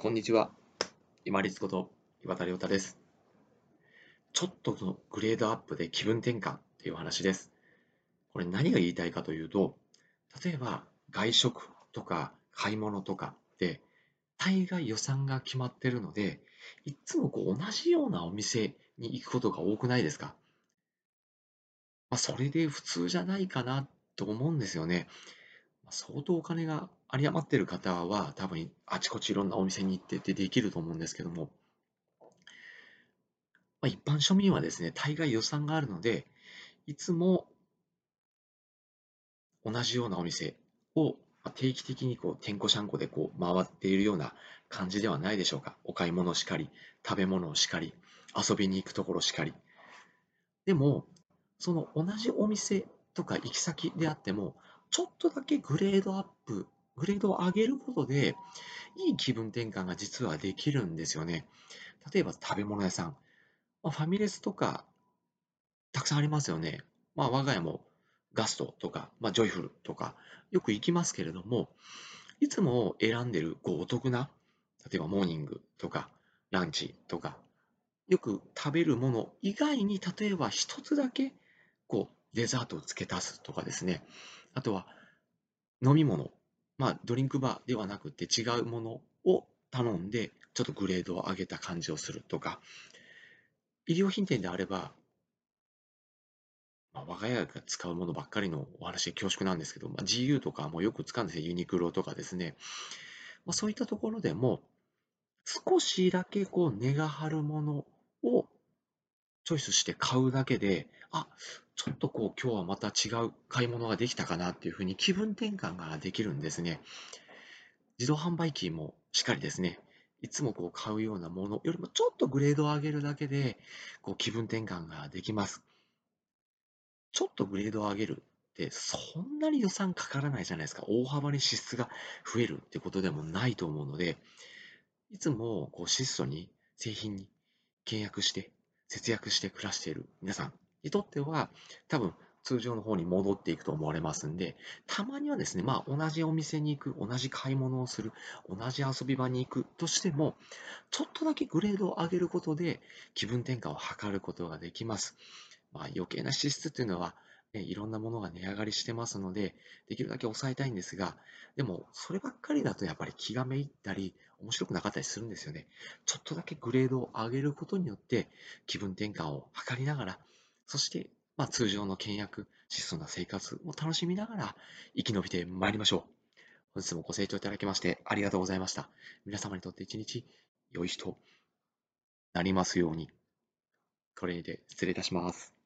こんにちは。今立こと岩田亮太です。ちょっとのグレードアップで気分転換っていう話です。これ何が言いたいかというと、例えば外食とか買い物とかで大概予算が決まってるので、いつもこう同じようなお店に行くことが多くないですか、まあ、それで普通じゃないかなと思うんですよね。相当お金が有り余ってる方は多分あちこちいろんなお店に行ってってできると思うんですけども、まあ、一般庶民はですね、大概予算があるので、いつも同じようなお店を定期的にこう、てんこしゃんこでこう回っているような感じではないでしょうか。お買い物しかり、食べ物しかり、遊びに行くところしかり。でも、その同じお店とか行き先であっても、ちょっとだけグレードアップ、グレードを上げることで、いい気分転換が実はできるんですよね。例えば食べ物屋さん。まあ、ファミレスとか、たくさんありますよね。まあ、我が家もガストとか、まあ、ジョイフルとか、よく行きますけれども、いつも選んでるこうお得な、例えばモーニングとか、ランチとか、よく食べるもの以外に、例えば一つだけ、こう、デザートを付け足すとかですね。あとは、飲み物。まあ、ドリンクバーではなくて違うものを頼んで、ちょっとグレードを上げた感じをするとか、医療品店であれば、まあ、我が家が使うものばっかりのお話恐縮なんですけど、まあ、GU とかもよく使うんですよ。ユニクロとかですね。まあ、そういったところでも、少しだけこう値が張るものチョイスして買うだけで、あ、ちょっとこう今日はまた違う買い物ができたかなっていうふうに気分転換ができるんですね。自動販売機もしっかりですね。いつもこう買うようなものよりもちょっとグレードを上げるだけで、こう気分転換ができます。ちょっとグレードを上げるってそんなに予算かからないじゃないですか。大幅に支出が増えるってことでもないと思うので、いつもこう質素に製品に契約して節約して暮らしている皆さんにとっては、多分通常の方に戻っていくと思われますんで、たまにはですね、まあ同じお店に行く、同じ買い物をする、同じ遊び場に行くとしても、ちょっとだけグレードを上げることで気分転換を図ることができます。まあ余計な支出っていうのは、いろんなものが値上がりしてますので、できるだけ抑えたいんですが、でもそればっかりだとやっぱり気がめいったり、面白くなかったりするんですよね。ちょっとだけグレードを上げることによって気分転換を図りながら、そして、まあ、通常の倹約、質素な生活を楽しみながら生き延びてまいりましょう。本日もご清聴いただきましてありがとうございました。皆様にとって一日良い日となりますように。これで失礼いたします。